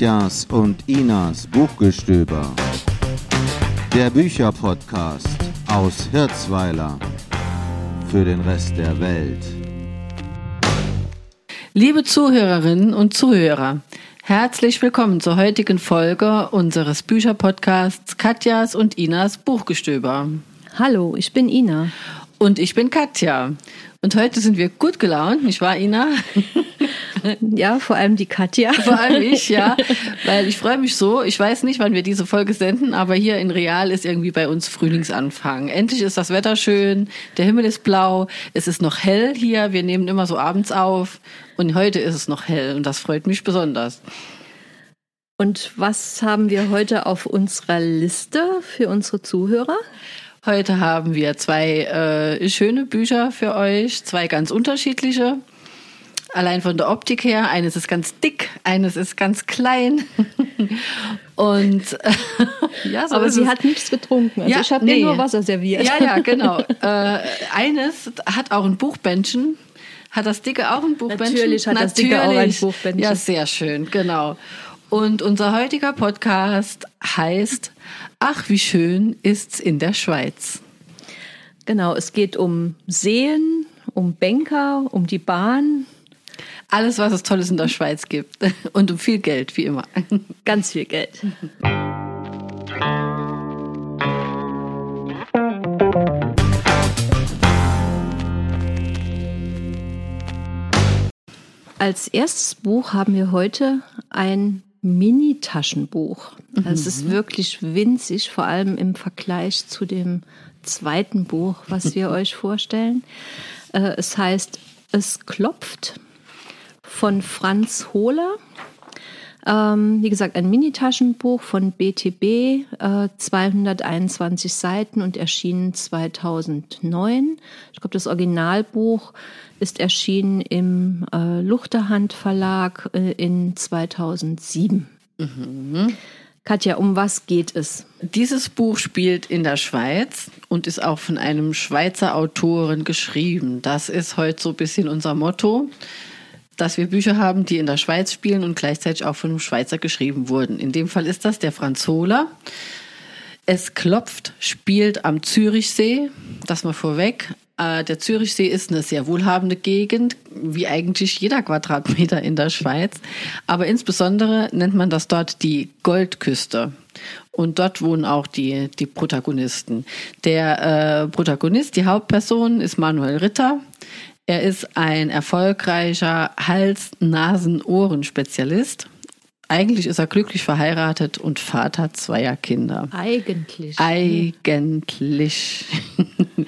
Katjas und Inas Buchgestöber. Der Bücherpodcast aus Hirzweiler für den Rest der Welt. Liebe Zuhörerinnen und Zuhörer, herzlich willkommen zur heutigen Folge unseres Bücherpodcasts Katjas und Inas Buchgestöber. Hallo, ich bin Ina. Und ich bin Katja. Und heute sind wir gut gelaunt, nicht wahr, Ina? Ja, vor allem die Katja. Vor allem ich, ja. Weil ich freue mich so. Ich weiß nicht, wann wir diese Folge senden, aber hier in Real ist irgendwie bei uns Frühlingsanfang. Endlich ist das Wetter schön, der Himmel ist blau, es ist noch hell hier. Wir nehmen immer so abends auf und heute ist es noch hell und das freut mich besonders. Und was haben wir heute auf unserer Liste für unsere Zuhörer? Heute haben wir zwei äh, schöne Bücher für euch, zwei ganz unterschiedliche. Allein von der Optik her, eines ist ganz dick, eines ist ganz klein. Und ja, so aber sie es. hat nichts getrunken. Also ja, ich habe nee. nur Wasser serviert. Ja, ja, genau. äh, eines hat auch ein Buchbändchen. Hat das dicke auch ein Buchbändchen? Natürlich hat Natürlich. das dicke auch ein Buchbändchen. Ja, sehr schön, genau. Und unser heutiger Podcast heißt Ach, wie schön ist's in der Schweiz. Genau, es geht um Seen, um Banker, um die Bahn. Alles, was es Tolles in der Schweiz gibt. Und um viel Geld, wie immer. Ganz viel Geld. Als erstes Buch haben wir heute ein Mini-Taschenbuch. Mhm. Es ist wirklich winzig, vor allem im Vergleich zu dem zweiten Buch, was wir euch vorstellen. Äh, es heißt Es klopft von Franz Hohler. Ähm, wie gesagt, ein Mini-Taschenbuch von BTB, äh, 221 Seiten und erschienen 2009. Ich glaube, das Originalbuch ist erschienen im äh, Luchterhand Verlag äh, in 2007. Mhm. Katja, um was geht es? Dieses Buch spielt in der Schweiz und ist auch von einem Schweizer Autoren geschrieben. Das ist heute so ein bisschen unser Motto, dass wir Bücher haben, die in der Schweiz spielen und gleichzeitig auch von einem Schweizer geschrieben wurden. In dem Fall ist das der Franz Hohler. Es klopft, spielt am Zürichsee, das mal vorweg. Äh, der Zürichsee ist eine sehr wohlhabende Gegend, wie eigentlich jeder Quadratmeter in der Schweiz. Aber insbesondere nennt man das dort die Goldküste. Und dort wohnen auch die, die Protagonisten. Der äh, Protagonist, die Hauptperson, ist Manuel Ritter. Er ist ein erfolgreicher Hals-, Nasen-, Ohren-Spezialist. Eigentlich ist er glücklich verheiratet und Vater zweier Kinder. Eigentlich. Eigentlich.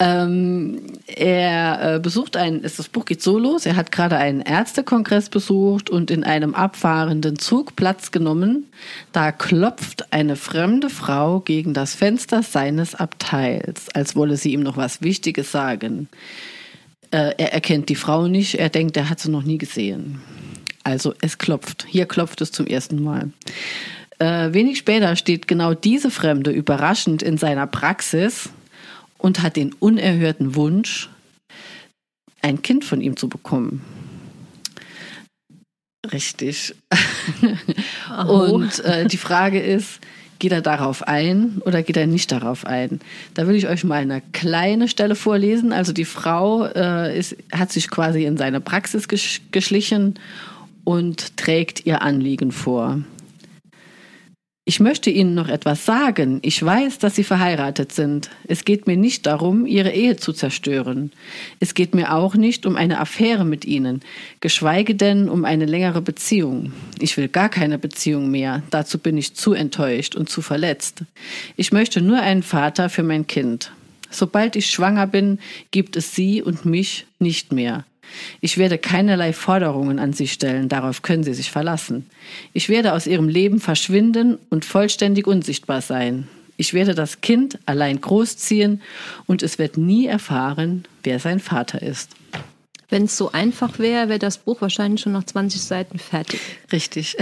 Ähm, er äh, besucht ein, das Buch geht so los, er hat gerade einen Ärztekongress besucht und in einem abfahrenden Zug Platz genommen. Da klopft eine fremde Frau gegen das Fenster seines Abteils, als wolle sie ihm noch was Wichtiges sagen. Äh, er erkennt die Frau nicht, er denkt, er hat sie noch nie gesehen. Also es klopft. Hier klopft es zum ersten Mal. Äh, wenig später steht genau diese Fremde überraschend in seiner Praxis und hat den unerhörten Wunsch, ein Kind von ihm zu bekommen. Richtig. und äh, die Frage ist, geht er darauf ein oder geht er nicht darauf ein? Da will ich euch mal eine kleine Stelle vorlesen. Also die Frau äh, ist, hat sich quasi in seine Praxis geschlichen und trägt ihr Anliegen vor. Ich möchte Ihnen noch etwas sagen. Ich weiß, dass Sie verheiratet sind. Es geht mir nicht darum, Ihre Ehe zu zerstören. Es geht mir auch nicht um eine Affäre mit Ihnen, geschweige denn um eine längere Beziehung. Ich will gar keine Beziehung mehr. Dazu bin ich zu enttäuscht und zu verletzt. Ich möchte nur einen Vater für mein Kind. Sobald ich schwanger bin, gibt es Sie und mich nicht mehr. Ich werde keinerlei Forderungen an Sie stellen, darauf können Sie sich verlassen. Ich werde aus Ihrem Leben verschwinden und vollständig unsichtbar sein. Ich werde das Kind allein großziehen und es wird nie erfahren, wer sein Vater ist. Wenn es so einfach wäre, wäre das Buch wahrscheinlich schon nach 20 Seiten fertig. Richtig.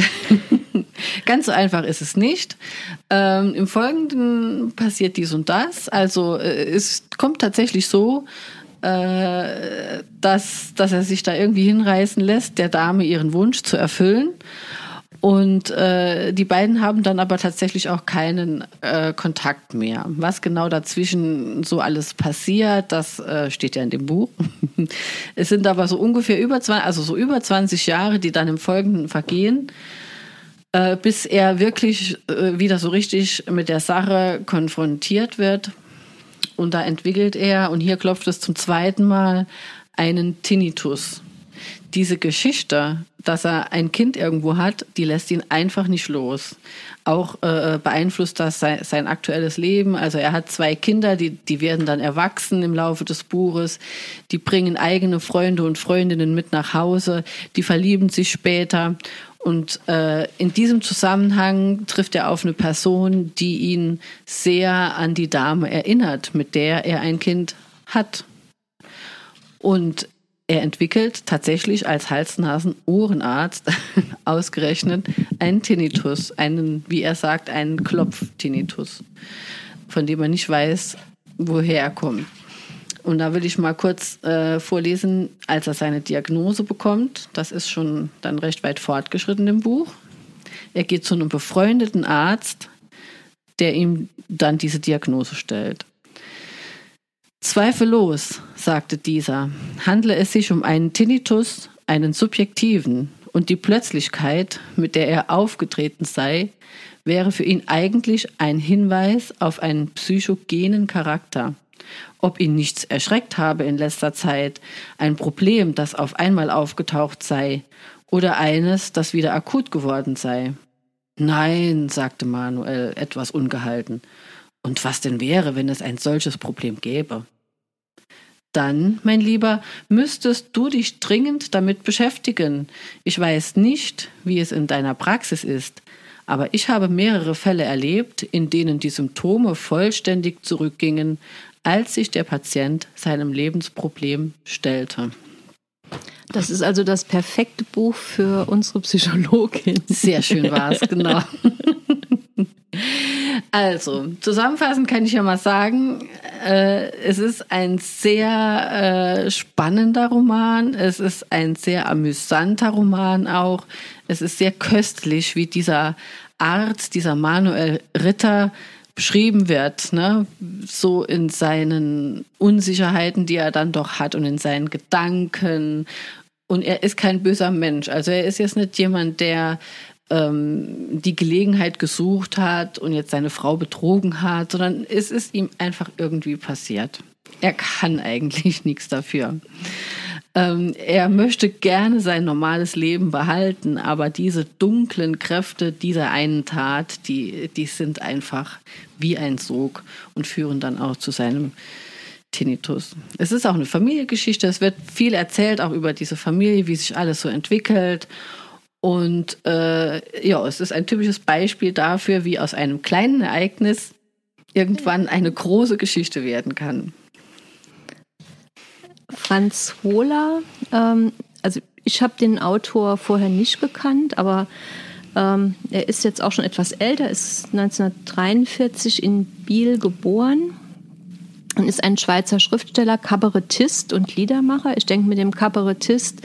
Ganz so einfach ist es nicht. Ähm, Im Folgenden passiert dies und das. Also äh, es kommt tatsächlich so, dass, dass er sich da irgendwie hinreißen lässt, der Dame ihren Wunsch zu erfüllen. Und äh, die beiden haben dann aber tatsächlich auch keinen äh, Kontakt mehr. Was genau dazwischen so alles passiert, das äh, steht ja in dem Buch. es sind aber so ungefähr über 20, also so über 20 Jahre, die dann im Folgenden vergehen, äh, bis er wirklich äh, wieder so richtig mit der Sache konfrontiert wird. Und da entwickelt er, und hier klopft es zum zweiten Mal, einen Tinnitus diese Geschichte, dass er ein Kind irgendwo hat, die lässt ihn einfach nicht los. Auch äh, beeinflusst das sein, sein, aktuelles Leben. Also er hat zwei Kinder, die, die werden dann erwachsen im Laufe des Buches. Die bringen eigene Freunde und Freundinnen mit nach Hause. Die verlieben sich später. Und äh, in diesem Zusammenhang trifft er auf eine Person, die ihn sehr an die Dame erinnert, mit der er ein Kind hat. Und er entwickelt tatsächlich als Hals-Nasen-Ohrenarzt ausgerechnet einen Tinnitus, einen, wie er sagt, einen Klopf-Tinnitus, von dem er nicht weiß, woher er kommt. Und da will ich mal kurz äh, vorlesen, als er seine Diagnose bekommt. Das ist schon dann recht weit fortgeschritten im Buch. Er geht zu einem befreundeten Arzt, der ihm dann diese Diagnose stellt. Zweifellos, sagte dieser, handle es sich um einen Tinnitus, einen subjektiven, und die Plötzlichkeit, mit der er aufgetreten sei, wäre für ihn eigentlich ein Hinweis auf einen psychogenen Charakter. Ob ihn nichts erschreckt habe in letzter Zeit, ein Problem, das auf einmal aufgetaucht sei, oder eines, das wieder akut geworden sei. Nein, sagte Manuel etwas ungehalten. Und was denn wäre, wenn es ein solches Problem gäbe? Dann, mein Lieber, müsstest du dich dringend damit beschäftigen. Ich weiß nicht, wie es in deiner Praxis ist, aber ich habe mehrere Fälle erlebt, in denen die Symptome vollständig zurückgingen, als sich der Patient seinem Lebensproblem stellte. Das ist also das perfekte Buch für unsere Psychologin. Sehr schön war es, genau. Also, zusammenfassend kann ich ja mal sagen, äh, es ist ein sehr äh, spannender Roman, es ist ein sehr amüsanter Roman auch. Es ist sehr köstlich, wie dieser Arzt, dieser Manuel Ritter beschrieben wird, ne? so in seinen Unsicherheiten, die er dann doch hat und in seinen Gedanken. Und er ist kein böser Mensch. Also er ist jetzt nicht jemand, der ähm, die Gelegenheit gesucht hat und jetzt seine Frau betrogen hat, sondern es ist ihm einfach irgendwie passiert. Er kann eigentlich nichts dafür. Ähm, er möchte gerne sein normales Leben behalten, aber diese dunklen Kräfte dieser einen Tat, die, die sind einfach wie ein Sog und führen dann auch zu seinem Tinnitus. Es ist auch eine Familiengeschichte. Es wird viel erzählt, auch über diese Familie, wie sich alles so entwickelt. Und äh, ja, es ist ein typisches Beispiel dafür, wie aus einem kleinen Ereignis irgendwann eine große Geschichte werden kann. Franz Hohler, ähm, also ich habe den Autor vorher nicht gekannt, aber ähm, er ist jetzt auch schon etwas älter, ist 1943 in Biel geboren und ist ein Schweizer Schriftsteller, Kabarettist und Liedermacher. Ich denke, mit dem Kabarettist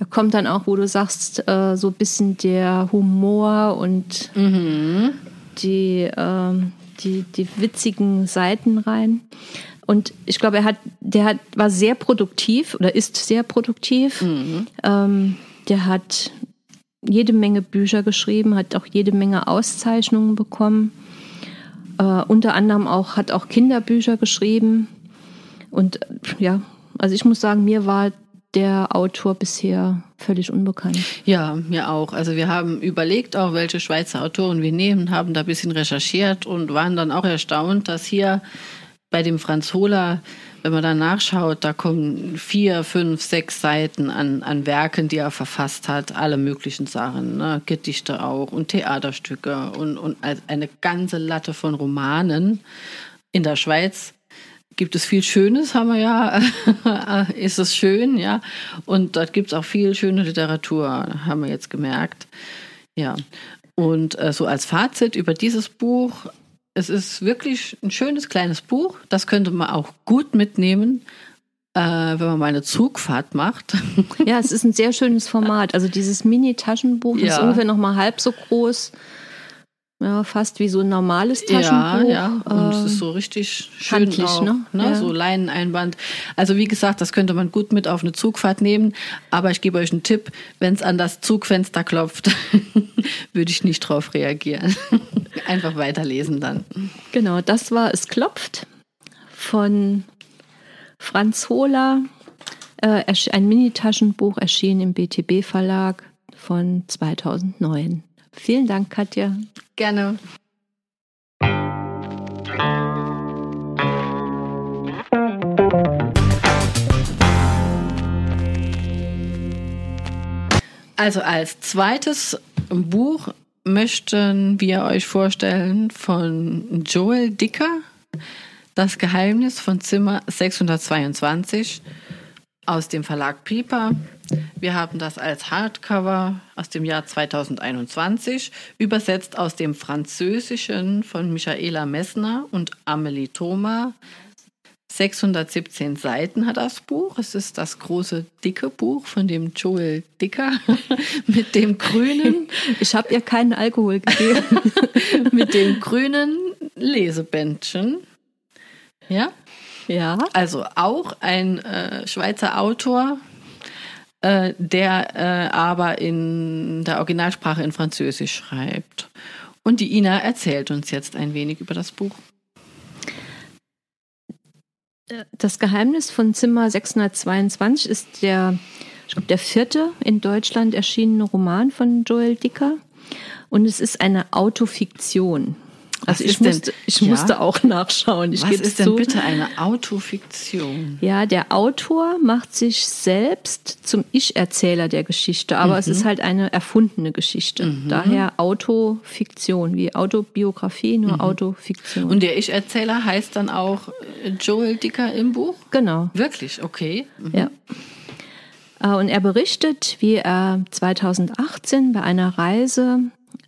da kommt dann auch, wo du sagst, äh, so ein bisschen der Humor und mhm. die, äh, die, die witzigen Seiten rein. Und ich glaube, er hat, der hat, war sehr produktiv oder ist sehr produktiv. Mhm. Ähm, der hat jede Menge Bücher geschrieben, hat auch jede Menge Auszeichnungen bekommen. Äh, unter anderem auch, hat auch Kinderbücher geschrieben. Und ja, also ich muss sagen, mir war der Autor bisher völlig unbekannt. Ja, mir auch. Also wir haben überlegt auch, welche Schweizer Autoren wir nehmen, haben da ein bisschen recherchiert und waren dann auch erstaunt, dass hier bei dem Franz Hohler, wenn man da nachschaut, da kommen vier, fünf, sechs Seiten an, an Werken, die er verfasst hat, alle möglichen Sachen, ne? Gedichte auch und Theaterstücke und, und eine ganze Latte von Romanen. In der Schweiz gibt es viel Schönes, haben wir ja, ist es schön, ja. Und dort gibt es auch viel schöne Literatur, haben wir jetzt gemerkt. Ja. Und äh, so als Fazit über dieses Buch, es ist wirklich ein schönes kleines Buch, das könnte man auch gut mitnehmen äh, wenn man mal eine Zugfahrt macht. Ja, es ist ein sehr schönes Format. Also dieses Mini-Taschenbuch ist Ja. ungefähr noch mal halb so groß. Ja, fast wie so ein normales Ja, Taschenbuch. ja. Und es Ähm, ist so richtig schön handlich, auch, ne? ne? Ja. So Leineneinband. Also wie gesagt, das könnte man gut mit auf eine Zugfahrt nehmen. Aber ich gebe euch einen Tipp, wenn es an das Zugfenster klopft, würde ich nicht drauf reagieren. Einfach weiterlesen dann. Genau, das war Es klopft von Franz Hohler. Äh, ein Mini-Taschenbuch erschienen im BTB-Verlag von 2009. Vielen Dank, Katja. Gerne. Also als zweites Buch möchten wir euch vorstellen von Joel Dicker, Das Geheimnis von Zimmer 622 aus dem Verlag Piper. Wir haben das als Hardcover aus dem Jahr 2021, übersetzt aus dem Französischen von Michaela Messner und Amelie Thoma. 617 Seiten hat das Buch. Es ist das große, dicke Buch von dem Joel Dicker mit dem grünen, Ich habe ihr keinen Alkohol gegeben. mit dem grünen Lesebändchen. Ja, ja. also auch ein äh, Schweizer Autor, äh, der äh, aber in der Originalsprache in Französisch schreibt. Und die Ina erzählt uns jetzt ein wenig über das Buch. Das Geheimnis von Zimmer 622 ist der, ich glaube, der vierte in Deutschland erschienene Roman von Joel Dicker. Und es ist eine Autofiktion. Also ich, ist denn- musste, ich Ja? musste auch nachschauen. Ich Was ist denn zu. bitte eine Autofiktion? Ja, der Autor macht sich selbst zum Ich-Erzähler der Geschichte, aber es Mhm. ist halt eine erfundene Geschichte. Daher Autofiktion, wie Autobiografie, nur Autofiktion. Mhm. Und der Ich-Erzähler heißt dann auch äh, Joel Dicker im Buch? genau. Wirklich? Okay. Mhm. Ja. Äh, Und er berichtet, wie er 2018 bei einer Reise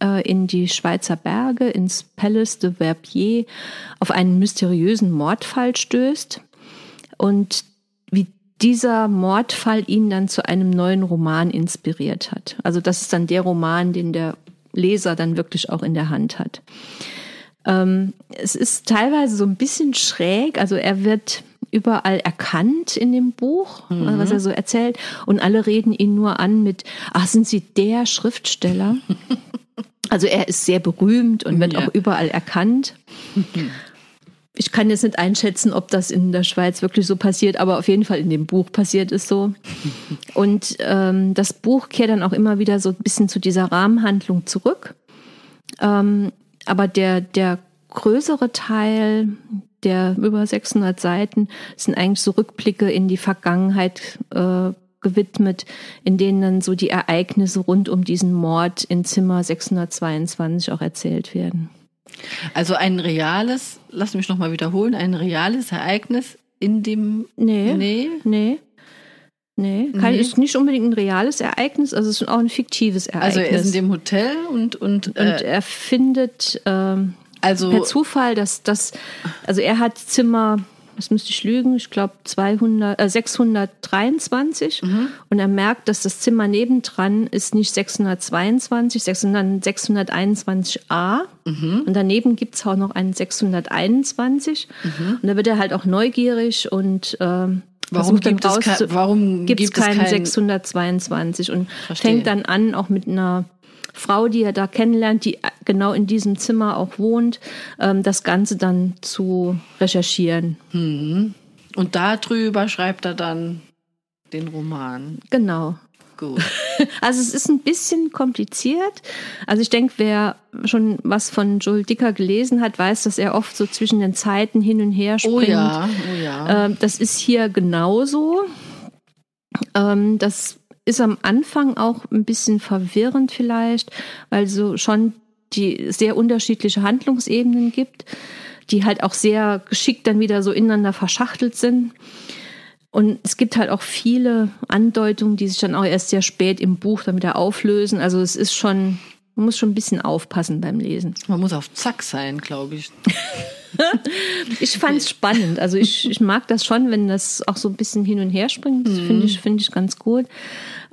äh, in die Schweizer Berge, ins Palace de Verbier, auf einen mysteriösen Mordfall stößt und wie dieser Mordfall ihn dann zu einem neuen Roman inspiriert hat. Also das ist dann der Roman, den der Leser dann wirklich auch in der Hand hat. Ähm, es ist teilweise so ein bisschen schräg, also er wird überall erkannt in dem Buch, Mhm. was er so erzählt, und alle reden ihn nur an mit, ach, sind Sie der Schriftsteller? also er ist sehr berühmt und wird Ja. auch überall erkannt. Ich kann jetzt nicht einschätzen, ob das in der Schweiz wirklich so passiert, aber auf jeden Fall in dem Buch passiert es so. Und ähm, das Buch kehrt dann auch immer wieder so ein bisschen zu dieser Rahmenhandlung zurück. Ähm, aber der, der größere Teil der über 600 Seiten sind eigentlich so Rückblicke in die Vergangenheit äh, gewidmet, in denen dann so die Ereignisse rund um diesen Mord in Zimmer 622 auch erzählt werden. Also ein reales, lass mich nochmal wiederholen, ein reales Ereignis in dem. Nee. Nee. Nee. Nee, kein, Nee. ist nicht unbedingt ein reales Ereignis, also es ist auch ein fiktives Also Ereignis. er ist in dem Hotel und. Und, und äh, er findet ähm, also. per Zufall, dass das, also er hat Zimmer, was müsste ich lügen, ich glaube 200, äh, 623 Mhm. und er merkt, dass das Zimmer nebendran ist nicht 622, sondern 621a Mhm. und daneben gibt's auch noch einen 621 Mhm. und da wird er halt auch neugierig und ähm, Warum gibt es kein- warum gibt's gibt es keinen kein- 622 und Verstehe. fängt dann an, auch mit einer Frau, die er da kennenlernt, die genau in diesem Zimmer auch wohnt, ähm, das Ganze dann zu recherchieren. Und darüber schreibt er dann den Roman. Genau. Gut. Also es ist ein bisschen kompliziert. Also ich denke, wer schon was von Joel Dicker gelesen hat, weiß, dass er oft so zwischen den Zeiten hin und her springt. Oh ja, oh ja. Ähm, das ist hier genauso. Ähm, das ist am Anfang auch ein bisschen verwirrend vielleicht, weil so schon die sehr unterschiedliche Handlungsebenen gibt, die halt auch sehr geschickt dann wieder so ineinander verschachtelt sind. Und es gibt halt auch viele Andeutungen, die sich dann auch erst sehr spät im Buch dann wieder auflösen. Also es ist schon, man muss schon ein bisschen aufpassen beim Lesen. Man muss auf Zack sein, glaube ich. ich fand es spannend. Also ich, ich mag das schon, wenn das auch so ein bisschen hin und her springt. Das finde ich, finde ich ganz gut.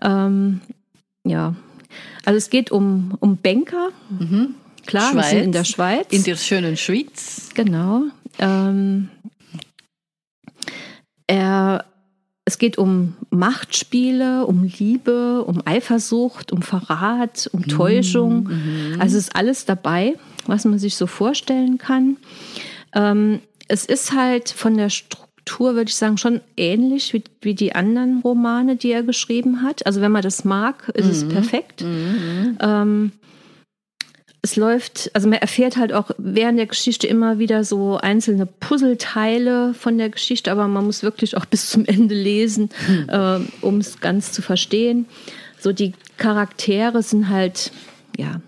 Ähm, ja. Also es geht um, um Banker. Klar, wir sind in der Schweiz. In der schönen Schweiz. Genau. Ähm, er, es geht um Machtspiele, um Liebe, um Eifersucht, um Verrat, um Täuschung. Also es ist alles dabei, was man sich so vorstellen kann. Ähm, es ist halt von der Struktur, würde ich sagen, schon ähnlich wie, wie die anderen Romane, die er geschrieben hat. Also wenn man das mag, ist es perfekt. Ähm, es läuft, also man erfährt halt auch während der Geschichte immer wieder so einzelne Puzzleteile von der Geschichte, aber man muss wirklich auch bis zum Ende lesen, äh, um es ganz zu verstehen. So die Charaktere sind halt, ja,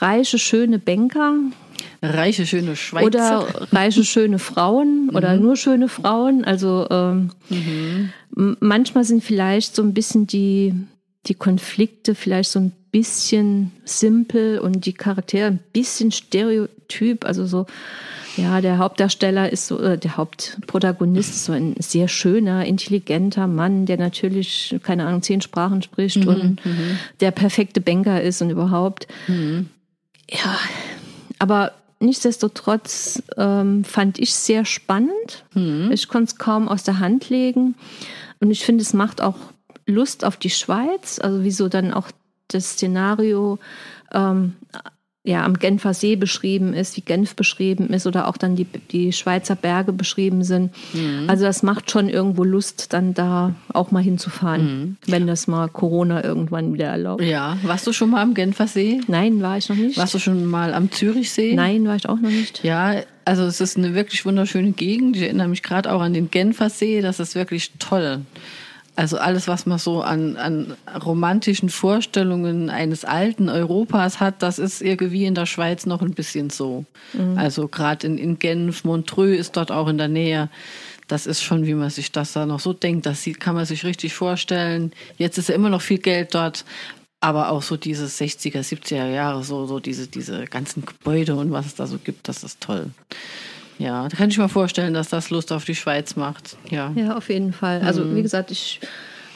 reiche, schöne Banker Reiche, schöne Schweizer. oder reiche, schöne Frauen oder nur schöne Frauen. Also ähm, m- manchmal sind vielleicht so ein bisschen die, die Konflikte vielleicht so ein bisschen simpel und die Charaktere ein bisschen stereotyp. Also so, ja, der Hauptdarsteller ist so, äh, der Hauptprotagonist ist so ein sehr schöner, intelligenter Mann, der natürlich, keine Ahnung, zehn Sprachen spricht und der perfekte Banker ist und überhaupt. Ja, aber nichtsdestotrotz ähm, fand ich sehr spannend. Ich konnte es kaum aus der Hand legen. Und ich finde, es macht auch Lust auf die Schweiz, also wieso dann auch das Szenario ähm, ja, am Genfer See beschrieben ist, wie Genf beschrieben ist oder auch dann die, die Schweizer Berge beschrieben sind. Also das macht schon irgendwo Lust, dann da auch mal hinzufahren, wenn das mal Corona irgendwann wieder erlaubt. Ja, warst du schon mal am Genfersee? Nein, war ich noch nicht. Warst du schon mal am Zürichsee? Nein, war ich auch noch nicht. Ja, also es ist eine wirklich wunderschöne Gegend. Ich erinnere mich gerade auch an den Genfersee. Das ist wirklich toll. Also alles, was man so an, an romantischen Vorstellungen eines alten Europas hat, das ist irgendwie in der Schweiz noch ein bisschen so. Also gerade in, in Genf, Montreux ist dort auch in der Nähe. Das ist schon, wie man sich das da noch so denkt. Das sieht, kann man sich richtig vorstellen. Jetzt ist ja immer noch viel Geld dort. Aber auch so diese 60er, 70er Jahre, so, so diese, diese ganzen Gebäude und was es da so gibt, das ist toll. Ja, da kann ich mir vorstellen, dass das Lust auf die Schweiz macht. Ja. Ja, auf jeden Fall. Also wie gesagt, ich,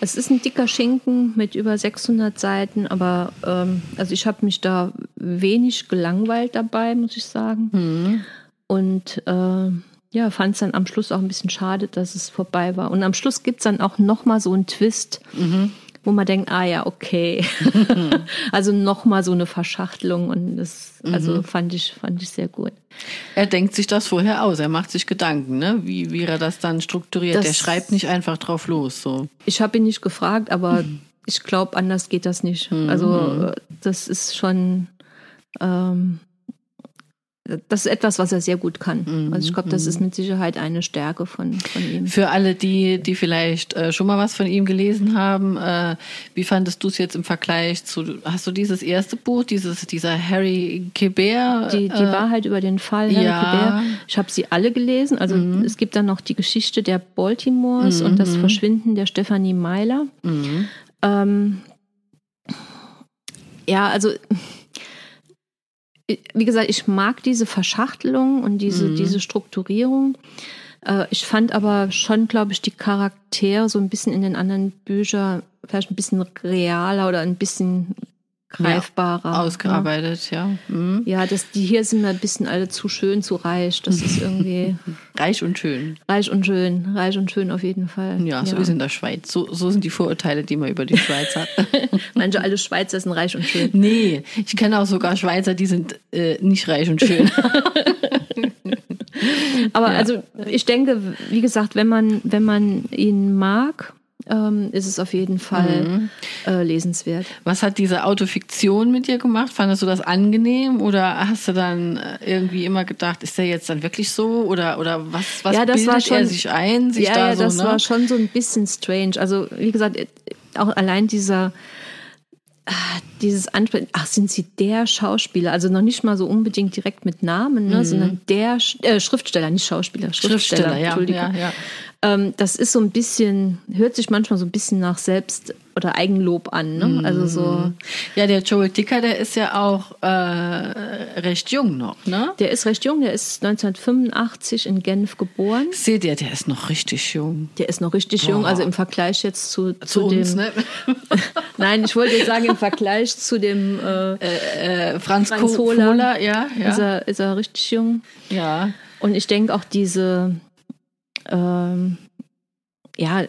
es ist ein dicker Schinken mit über 600 Seiten, aber ähm, also ich habe mich da wenig gelangweilt dabei, muss ich sagen. Und äh, ja, fand es dann am Schluss auch ein bisschen schade, dass es vorbei war. Und am Schluss gibt es dann auch noch mal so einen Twist, wo man denkt, ah ja, okay. also noch mal so eine Verschachtelung und das also fand ich fand ich sehr gut. Er denkt sich das vorher aus, er macht sich Gedanken, ne? wie, wie er das dann strukturiert. Das- Der schreibt nicht einfach drauf los. So. Ich habe ihn nicht gefragt, aber ich glaube, anders geht das nicht. Also äh, das ist schon, ähm, das ist etwas, was er sehr gut kann. Also ich glaube, das ist mit Sicherheit eine Stärke von, von ihm. Für alle, die, die vielleicht äh, schon mal was von ihm gelesen haben, äh, wie fandest du es jetzt im Vergleich zu, hast du dieses erste Buch, dieses, dieser Harry Quebert? Die, die äh, Wahrheit über den Fall Harry ja. Quebert. Ich habe sie alle gelesen. Also es gibt dann noch die Geschichte der Baltimores und das Verschwinden der Stephanie Meiler. Ähm, ja, also wie gesagt, ich mag diese Verschachtelung und diese, diese Strukturierung. Äh, Ich fand aber schon, glaube ich, die Charaktere so ein bisschen in den anderen Büchern vielleicht ein bisschen realer oder ein bisschen greifbarer. ausgearbeitet, ja. Mhm. Ja, das, die hier sind mir ein bisschen alle zu schön, zu reich. Das ist irgendwie Reich und schön. reich und schön. Reich und schön auf jeden Fall. Ja, so ist in der Schweiz. So, so sind die Vorurteile, die man über die Schweiz hat. Manche alle Schweizer sind reich und schön. nee, ich kenne auch sogar Schweizer, die sind äh, nicht reich und schön. Aber also ich denke, wie gesagt, wenn man, wenn man ihn mag, ähm, ist es auf jeden Fall äh, lesenswert. Was hat diese Autofiktion mit dir gemacht? Fandest du das angenehm oder hast du dann äh, irgendwie immer gedacht, ist der jetzt dann wirklich so oder oder was was Ja, das bildet war schon- er sich ein, sich ja, da ja, so, das ne? war schon so ein bisschen strange. Also wie gesagt, äh, auch allein dieser ah, dieses Ansprechen, ach, sind Sie der Schauspieler? Also noch nicht mal so unbedingt direkt mit Namen, ne, sondern der Sch- äh, Schriftsteller, nicht Schauspieler, Schriftsteller, Mhm. Schriftsteller, ja, Entschuldigung. ja, ja. Ähm, das ist so ein bisschen, hört sich manchmal so ein bisschen nach Selbst- oder Eigenlob an. Ne? Mhm. Also so. Ja, der Joel Dicker, der ist ja auch äh, recht jung noch, ne? Der ist recht jung, der ist 1985 in Genf geboren. Seht ihr, der ist noch richtig jung. Der ist noch richtig jung, also im Vergleich jetzt zu, zu, Zu dem. uns, ne? Nein, ich wollte sagen, im Vergleich zu dem äh, Äh, Franz, Franz Ko- Hohler. Hohler, ja, ist, ja. er, ist er richtig jung. ja. Und ich denke auch diese, ähm, ja,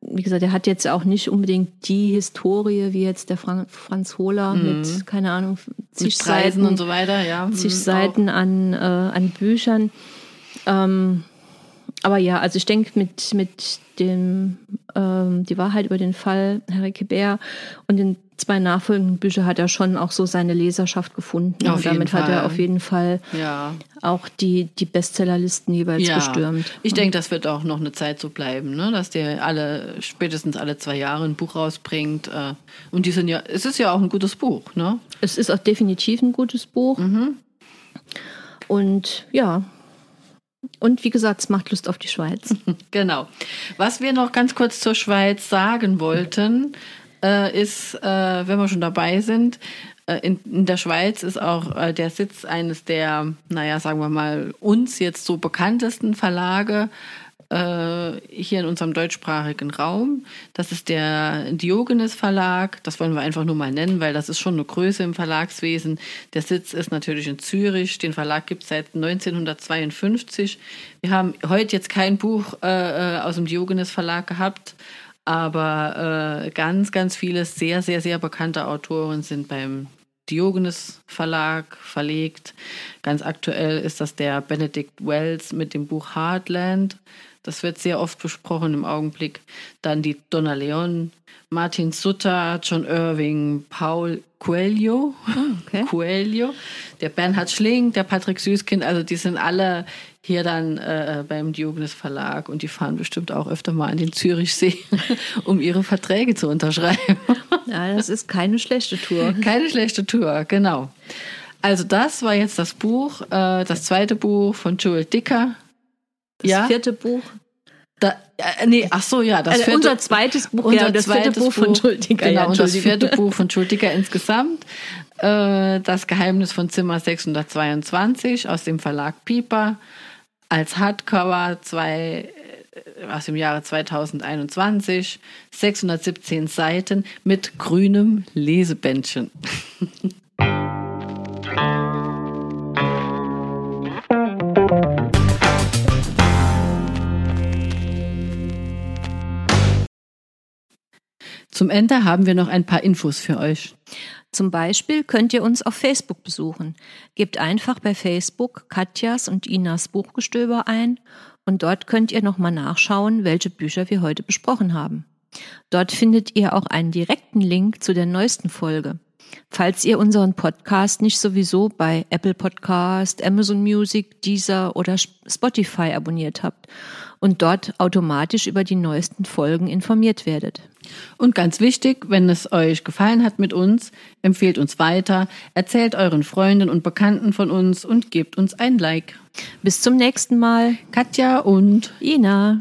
wie gesagt, er hat jetzt auch nicht unbedingt die Historie wie jetzt der Fran Franz Hohler mit, keine Ahnung, zig Seiten, und so weiter, ja. zig Mhm, Seiten an, äh, an Büchern. Ähm, aber ja, also ich denke mit, mit dem ähm, Die Wahrheit über den Fall Harry Bär und den zwei nachfolgenden Büchern hat er schon auch so seine Leserschaft gefunden. Auf und damit hat er auf jeden Fall Auch, ja. auch die, die Bestsellerlisten jeweils ja. bestürmt. Ich denke, das wird auch noch eine Zeit so bleiben, ne? dass der alle, spätestens alle zwei Jahre ein Buch rausbringt. Äh, und die sind ja, es ist ja auch ein gutes Buch, ne? Es ist auch definitiv ein gutes Buch. Mhm. Und ja. Und wie gesagt, es macht Lust auf die Schweiz. Genau. Was wir noch ganz kurz zur Schweiz sagen wollten, äh, ist, äh, wenn wir schon dabei sind, äh, in, in der Schweiz ist auch äh, der Sitz eines der, naja, sagen wir mal, uns jetzt so bekanntesten Verlage äh, hier in unserem deutschsprachigen Raum. Das ist der Diogenes Verlag. Das wollen wir einfach nur mal nennen, weil das ist schon eine Größe im Verlagswesen. Der Sitz ist natürlich in Zürich. Den Verlag gibt es seit 1952. Wir haben heute jetzt kein Buch äh, äh, aus dem Diogenes Verlag gehabt, aber äh, ganz, ganz viele sehr, sehr, sehr bekannte Autoren sind beim Diogenes Verlag verlegt. Ganz aktuell ist das der Benedict Wells mit dem Buch Heartland. Das wird sehr oft besprochen im Augenblick. Dann die Donna Leon, Martin Sutter, John Irving, Paul Coelho, okay. Coelho, der Bernhard Schling, der Patrick Süßkind, also die sind alle hier dann äh, beim Diogenes Verlag und die fahren bestimmt auch öfter mal an den Zürichsee, um ihre Verträge zu unterschreiben. Ja, das ist keine schlechte Tour. Keine schlechte Tour, genau. Also das war jetzt das Buch, äh, das zweite Buch von Joel Dicker. Das ja, vierte Buch. da, äh, nee, ach so, ja, das Also vierte, unser zweites Buch, unser ja, das vierte Buch von Schuldiger. Genau, ja, und das vierte Buch von Schuldiger insgesamt. Äh, das Geheimnis von Zimmer 622 aus dem Verlag Pieper. Als Hardcover zwei, äh, aus dem Jahre 2021. 617 Seiten mit grünem Lesebändchen. Zum Ende haben wir noch ein paar Infos für euch. Zum Beispiel könnt ihr uns auf Facebook besuchen. Gebt einfach bei Facebook Katjas und Inas Buchgestöber ein und dort könnt ihr nochmal nachschauen, welche Bücher wir heute besprochen haben. Dort findet ihr auch einen direkten Link zu der neuesten Folge. Falls ihr unseren Podcast nicht sowieso bei Apple Podcast, Amazon Music, Deezer oder Spotify abonniert habt und dort automatisch über die neuesten Folgen informiert werdet. Und ganz wichtig, wenn es euch gefallen hat mit uns, empfehlt uns weiter, erzählt euren Freunden und Bekannten von uns und gebt uns ein Like. Bis zum nächsten Mal. Katja und Ina.